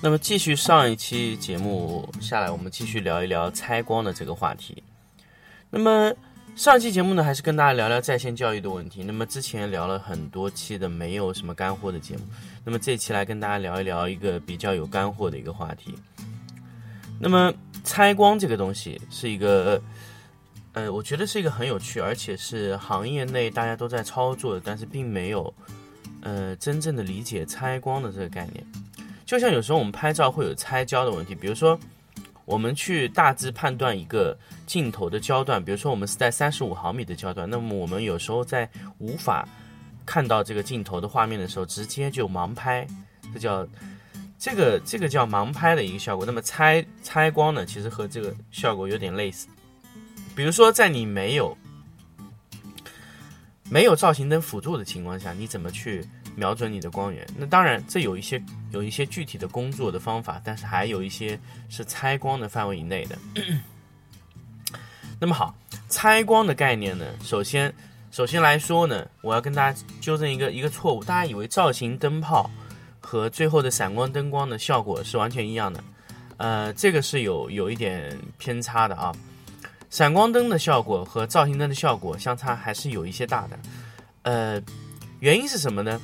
那么继续上一期节目下来，我们继续聊一聊拆光的这个话题。那么上期节目呢，还是跟大家聊聊在线教育的问题。那么之前聊了很多期的没有什么干货的节目，那么这期来跟大家聊一聊一个比较有干货的一个话题。那么拆光这个东西是一个，呃，我觉得是一个很有趣，而且是行业内大家都在操作的，但是并没有呃真正的理解拆光的这个概念。就像有时候我们拍照会有拆焦的问题，比如说我们去大致判断一个镜头的焦段，比如说我们是在三十五毫米的焦段，那么我们有时候在无法看到这个镜头的画面的时候，直接就盲拍，这叫这个这个叫盲拍的一个效果。那么拆拆光呢，其实和这个效果有点类似。比如说在你没有没有造型灯辅助的情况下，你怎么去？瞄准你的光源，那当然这有一些有一些具体的工作的方法，但是还有一些是拆光的范围以内的。那么好，拆光的概念呢，首先首先来说呢，我要跟大家纠正一个一个错误，大家以为造型灯泡和最后的闪光灯光的效果是完全一样的，呃，这个是有有一点偏差的啊。闪光灯的效果和造型灯的效果相差还是有一些大的，呃，原因是什么呢？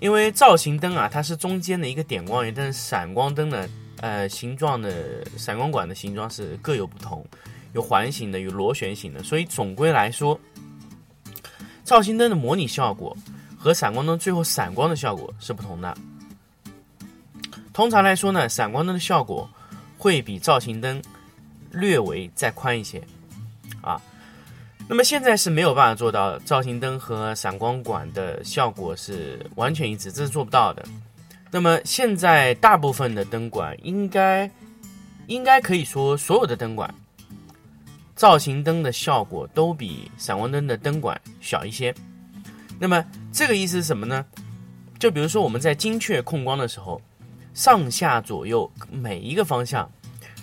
因为造型灯啊，它是中间的一个点光源，但是闪光灯呢，呃，形状的闪光管的形状是各有不同，有环形的，有螺旋形的，所以总归来说，造型灯的模拟效果和闪光灯最后闪光的效果是不同的。通常来说呢，闪光灯的效果会比造型灯略微再宽一些，那么现在是没有办法做到造型灯和闪光管的效果是完全一致，这是做不到的。那么现在大部分的灯管应该应该可以说所有的灯管造型灯的效果都比闪光灯的灯管小一些。那么这个意思是什么呢？就比如说我们在精确控光的时候，上下左右每一个方向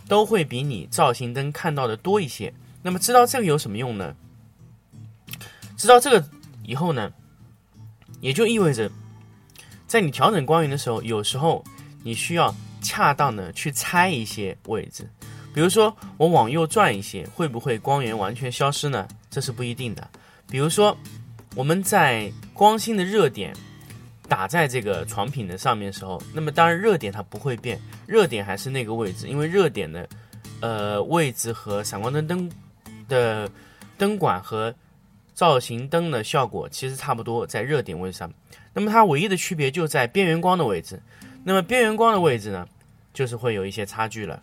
都会比你造型灯看到的多一些。那么知道这个有什么用呢？知道这个以后呢，也就意味着，在你调整光源的时候，有时候你需要恰当的去猜一些位置，比如说我往右转一些，会不会光源完全消失呢？这是不一定的。比如说我们在光芯的热点打在这个床品的上面的时候，那么当然热点它不会变，热点还是那个位置，因为热点的呃位置和闪光灯灯的灯管和造型灯的效果其实差不多，在热点位上，那么它唯一的区别就在边缘光的位置。那么边缘光的位置呢，就是会有一些差距了。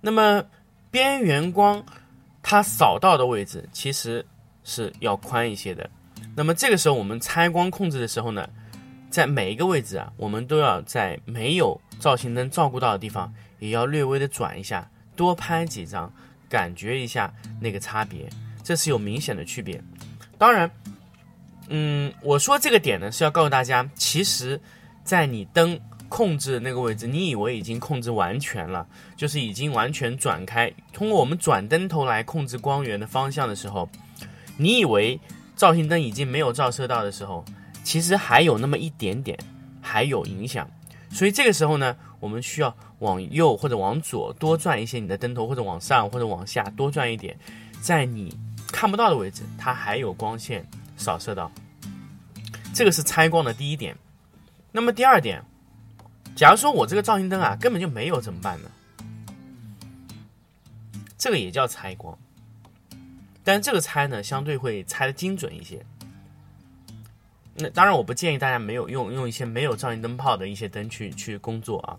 那么边缘光它扫到的位置其实是要宽一些的。那么这个时候我们拆光控制的时候呢，在每一个位置啊，我们都要在没有造型灯照顾到的地方，也要略微的转一下，多拍几张，感觉一下那个差别。这是有明显的区别，当然，嗯，我说这个点呢是要告诉大家，其实，在你灯控制那个位置，你以为已经控制完全了，就是已经完全转开，通过我们转灯头来控制光源的方向的时候，你以为造型灯已经没有照射到的时候，其实还有那么一点点，还有影响，所以这个时候呢，我们需要往右或者往左多转一些你的灯头，或者往上或者往下多转一点，在你。看不到的位置，它还有光线扫射到，这个是拆光的第一点。那么第二点，假如说我这个造型灯啊根本就没有怎么办呢？这个也叫拆光，但这个拆呢相对会拆的精准一些。那当然我不建议大家没有用用一些没有造型灯泡的一些灯去去工作啊，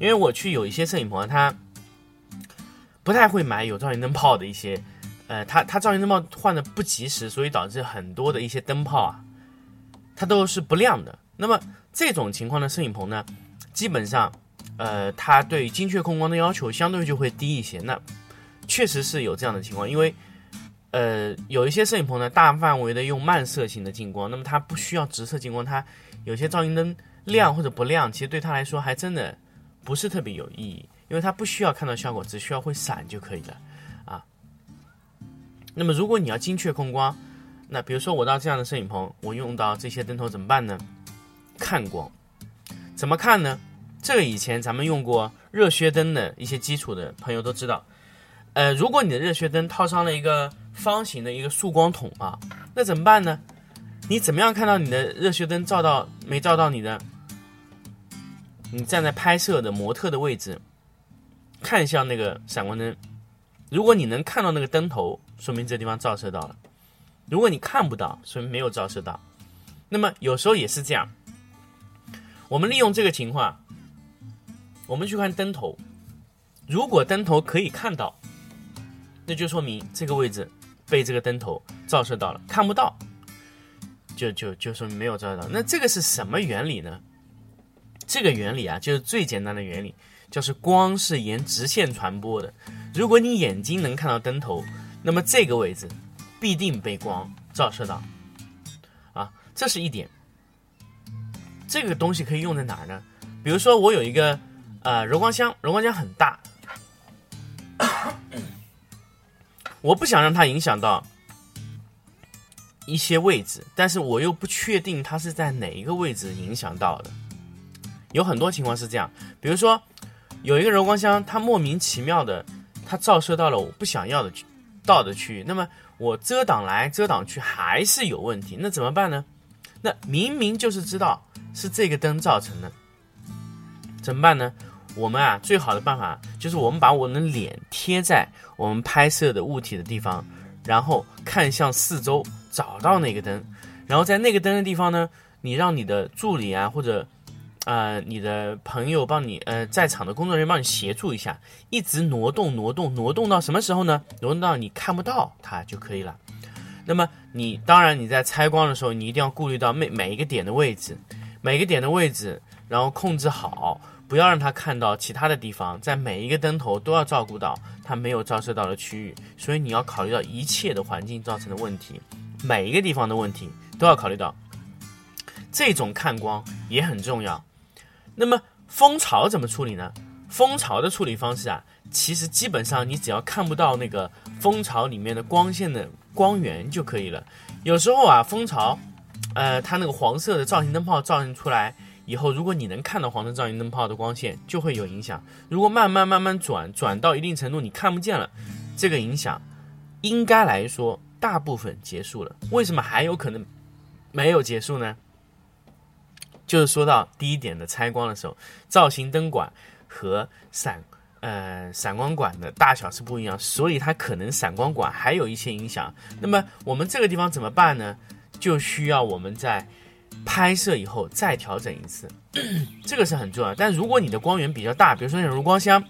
因为我去有一些摄影棚，他不太会买有造型灯泡的一些。呃，它它造型灯泡换的不及时，所以导致很多的一些灯泡啊，它都是不亮的。那么这种情况的摄影棚呢，基本上呃，它对精确控光的要求相对就会低一些。那确实是有这样的情况，因为呃，有一些摄影棚呢，大范围的用慢色型的近光，那么它不需要直射近光，它有些照明灯亮或者不亮，其实对它来说还真的不是特别有意义，因为它不需要看到效果，只需要会闪就可以了。那么如果你要精确控光，那比如说我到这样的摄影棚，我用到这些灯头怎么办呢？看光，怎么看呢？这个以前咱们用过热靴灯的一些基础的朋友都知道，呃，如果你的热靴灯套上了一个方形的一个束光筒啊，那怎么办呢？你怎么样看到你的热靴灯照到没照到你的？你站在拍摄的模特的位置，看向那个闪光灯，如果你能看到那个灯头，说明这地方照射到了；如果你看不到，说明没有照射到。那么有时候也是这样，我们利用这个情况。我们去看灯头，如果灯头可以看到，那就说明这个位置被这个灯头照射到了；看不到，就就就说明没有照射到。那这个是什么原理呢？这个原理啊，就是最简单的原理，就是光是沿直线传播的。如果你眼睛能看到灯头，那么这个位置必定被光照射到。啊，这是一点。这个东西可以用在哪儿呢？比如说我有一个。呃，柔光箱，柔光箱很大，我不想让它影响到一些位置，但是我又不确定它是在哪一个位置影响到的。有很多情况是这样，比如说有一个柔光箱，它莫名其妙的，它照射到了我不想要的到的区域，那么我遮挡来遮挡去还是有问题，那怎么办呢？那明明就是知道是这个灯造成的，怎么办呢？我们啊，最好的办法就是我们把我们的脸贴在我们拍摄的物体的地方，然后看向四周，找到那个灯，然后在那个灯的地方呢，你让你的助理啊，或者呃你的朋友帮你呃在场的工作人员帮你协助一下，一直挪动挪动挪动到什么时候呢？挪动到你看不到它就可以了。那么你当然你在拆光的时候，你一定要顾虑到每每一个点的位置，每个点的位置，然后控制好。不要让它看到其他的地方，在每一个灯头都要照顾到它没有照射到的区域，所以你要考虑到一切的环境造成的问题，每一个地方的问题都要考虑到。这种看光也很重要。那么蜂巢怎么处理呢？蜂巢的处理方式啊，其实基本上你只要看不到那个蜂巢里面的光线的光源就可以了。有时候啊，蜂巢，呃，它那个黄色的造型灯泡照映出来。以后，如果你能看到黄色造型灯泡的光线，就会有影响。如果慢慢慢慢转，转到一定程度你看不见了，这个影响应该来说大部分结束了。为什么还有可能没有结束呢？就是说到第一点的拆光的时候，造型灯管和闪呃闪光管的大小是不一样，所以它可能闪光管还有一些影响。那么我们这个地方怎么办呢？就需要我们在。拍摄以后再调整一次，这个是很重要。但如果你的光源比较大，比如说像柔光箱，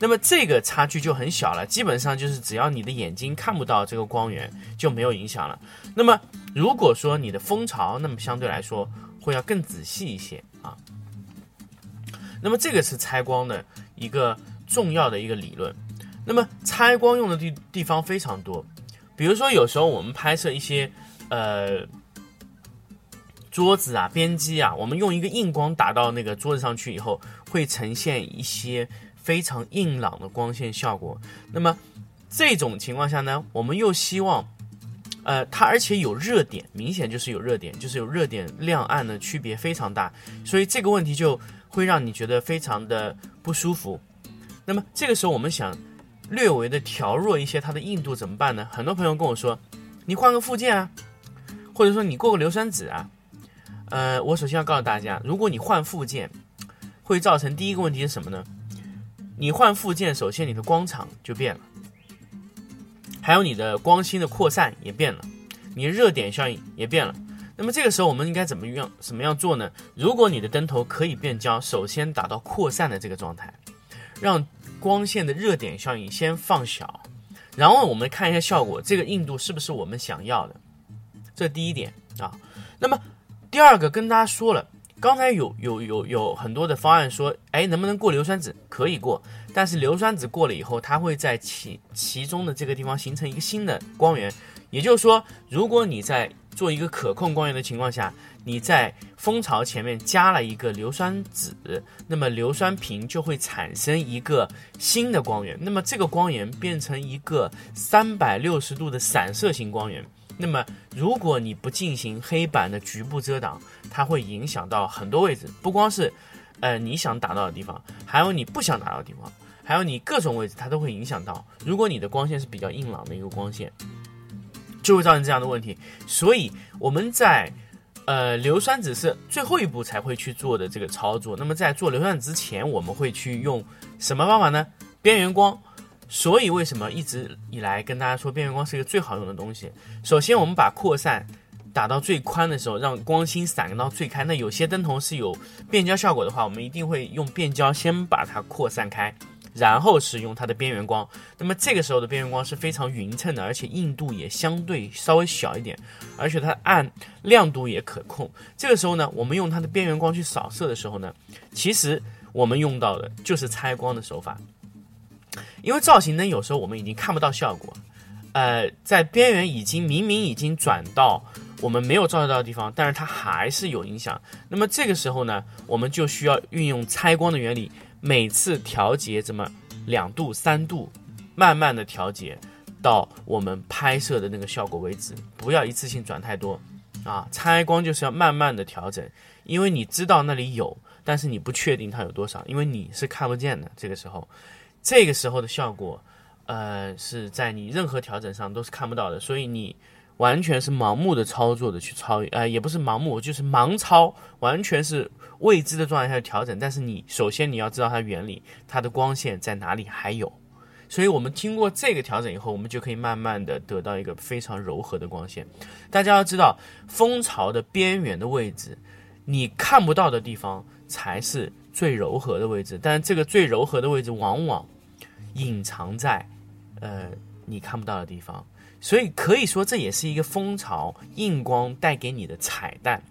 那么这个差距就很小了。基本上就是只要你的眼睛看不到这个光源，就没有影响了。那么如果说你的蜂巢，那么相对来说会要更仔细一些啊。那么这个是拆光的一个重要的一个理论。那么拆光用的地地方非常多，比如说有时候我们拍摄一些呃。桌子啊，边机啊，我们用一个硬光打到那个桌子上去以后，会呈现一些非常硬朗的光线效果。那么这种情况下呢，我们又希望，呃，它而且有热点，明显就是有热点，就是有热点亮暗的区别非常大，所以这个问题就会让你觉得非常的不舒服。那么这个时候我们想略微的调弱一些它的硬度怎么办呢？很多朋友跟我说，你换个附件啊，或者说你过个硫酸纸啊。呃，我首先要告诉大家，如果你换附件，会造成第一个问题是什么呢？你换附件，首先你的光场就变了，还有你的光芯的扩散也变了，你热点效应也变了。那么这个时候我们应该怎么样怎么样做呢？如果你的灯头可以变焦，首先达到扩散的这个状态，让光线的热点效应先放小，然后我们看一下效果，这个硬度是不是我们想要的？这第一点啊。那么。第二个跟大家说了，刚才有有有有很多的方案说，哎，能不能过硫酸纸？可以过，但是硫酸纸过了以后，它会在其其中的这个地方形成一个新的光源。也就是说，如果你在做一个可控光源的情况下，你在蜂巢前面加了一个硫酸纸，那么硫酸瓶就会产生一个新的光源。那么这个光源变成一个三百六十度的散射型光源。那么如果你不进行黑板的局部遮挡，它会影响到很多位置，不光是，呃，你想打到的地方，还有你不想打到的地方，还有你各种位置，它都会影响到。如果你的光线是比较硬朗的一个光线。就会造成这样的问题，所以我们在，呃，硫酸纸是最后一步才会去做的这个操作。那么在做硫酸纸之前，我们会去用什么方法呢？边缘光。所以为什么一直以来跟大家说边缘光是一个最好用的东西？首先，我们把扩散打到最宽的时候，让光芯散到最开。那有些灯头是有变焦效果的话，我们一定会用变焦先把它扩散开。然后使用它的边缘光，那么这个时候的边缘光是非常匀称的，而且硬度也相对稍微小一点，而且它暗亮度也可控。这个时候呢，我们用它的边缘光去扫射的时候呢，其实我们用到的就是拆光的手法，因为造型灯有时候我们已经看不到效果，呃，在边缘已经明明已经转到我们没有照射到的地方，但是它还是有影响。那么这个时候呢，我们就需要运用拆光的原理。每次调节这么两度三度，慢慢的调节到我们拍摄的那个效果为止，不要一次性转太多啊！拆光就是要慢慢的调整，因为你知道那里有，但是你不确定它有多少，因为你是看不见的。这个时候，这个时候的效果，呃，是在你任何调整上都是看不到的，所以你。完全是盲目的操作的去操，呃，也不是盲目，就是盲操，完全是未知的状态下调整。但是你首先你要知道它原理，它的光线在哪里还有，所以我们经过这个调整以后，我们就可以慢慢的得到一个非常柔和的光线。大家要知道，蜂巢的边缘的位置，你看不到的地方才是最柔和的位置，但这个最柔和的位置往往隐藏在，呃，你看不到的地方。所以可以说，这也是一个蜂巢硬光带给你的彩蛋，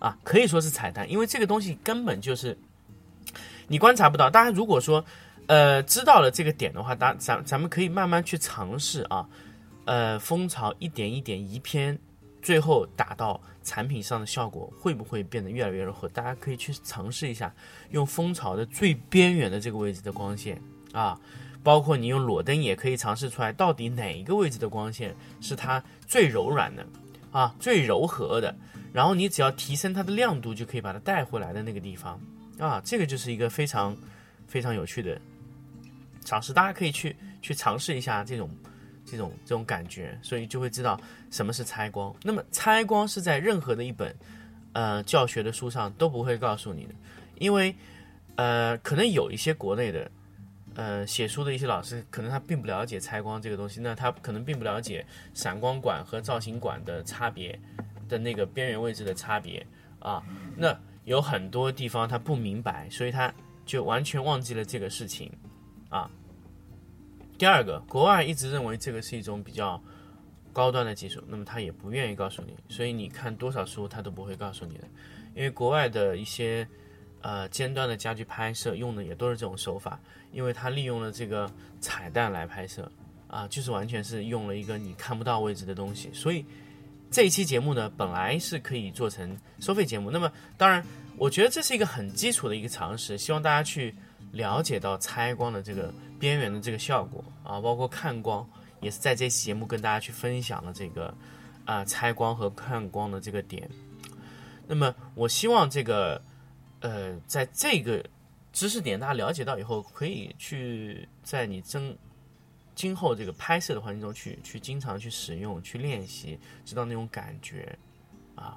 啊，可以说是彩蛋，因为这个东西根本就是你观察不到。大家如果说，呃，知道了这个点的话，咱咱咱们可以慢慢去尝试啊，呃，蜂巢一点一点移偏，最后打到产品上的效果会不会变得越来越柔和？大家可以去尝试一下，用蜂巢的最边缘的这个位置的光线啊。包括你用裸灯也可以尝试出来，到底哪一个位置的光线是它最柔软的，啊，最柔和的。然后你只要提升它的亮度，就可以把它带回来的那个地方，啊，这个就是一个非常非常有趣的尝试。大家可以去去尝试一下这种这种这种感觉，所以就会知道什么是拆光。那么拆光是在任何的一本呃教学的书上都不会告诉你的，因为呃可能有一些国内的。呃，写书的一些老师可能他并不了解拆光这个东西，那他可能并不了解闪光管和造型管的差别的那个边缘位置的差别啊，那有很多地方他不明白，所以他就完全忘记了这个事情啊。第二个，国外一直认为这个是一种比较高端的技术，那么他也不愿意告诉你，所以你看多少书他都不会告诉你的，因为国外的一些。呃，尖端的家具拍摄用的也都是这种手法，因为它利用了这个彩蛋来拍摄，啊，就是完全是用了一个你看不到位置的东西。所以这一期节目呢，本来是可以做成收费节目。那么，当然，我觉得这是一个很基础的一个常识，希望大家去了解到拆光的这个边缘的这个效果啊，包括看光，也是在这期节目跟大家去分享了这个啊拆光和看光的这个点。那么，我希望这个。呃，在这个知识点大家了解到以后，可以去在你真今后这个拍摄的环境中去去经常去使用、去练习，知道那种感觉啊。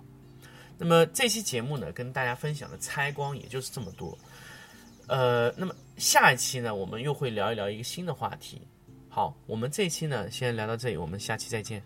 那么这期节目呢，跟大家分享的拆光也就是这么多。呃，那么下一期呢，我们又会聊一聊一个新的话题。好，我们这一期呢先聊到这里，我们下期再见。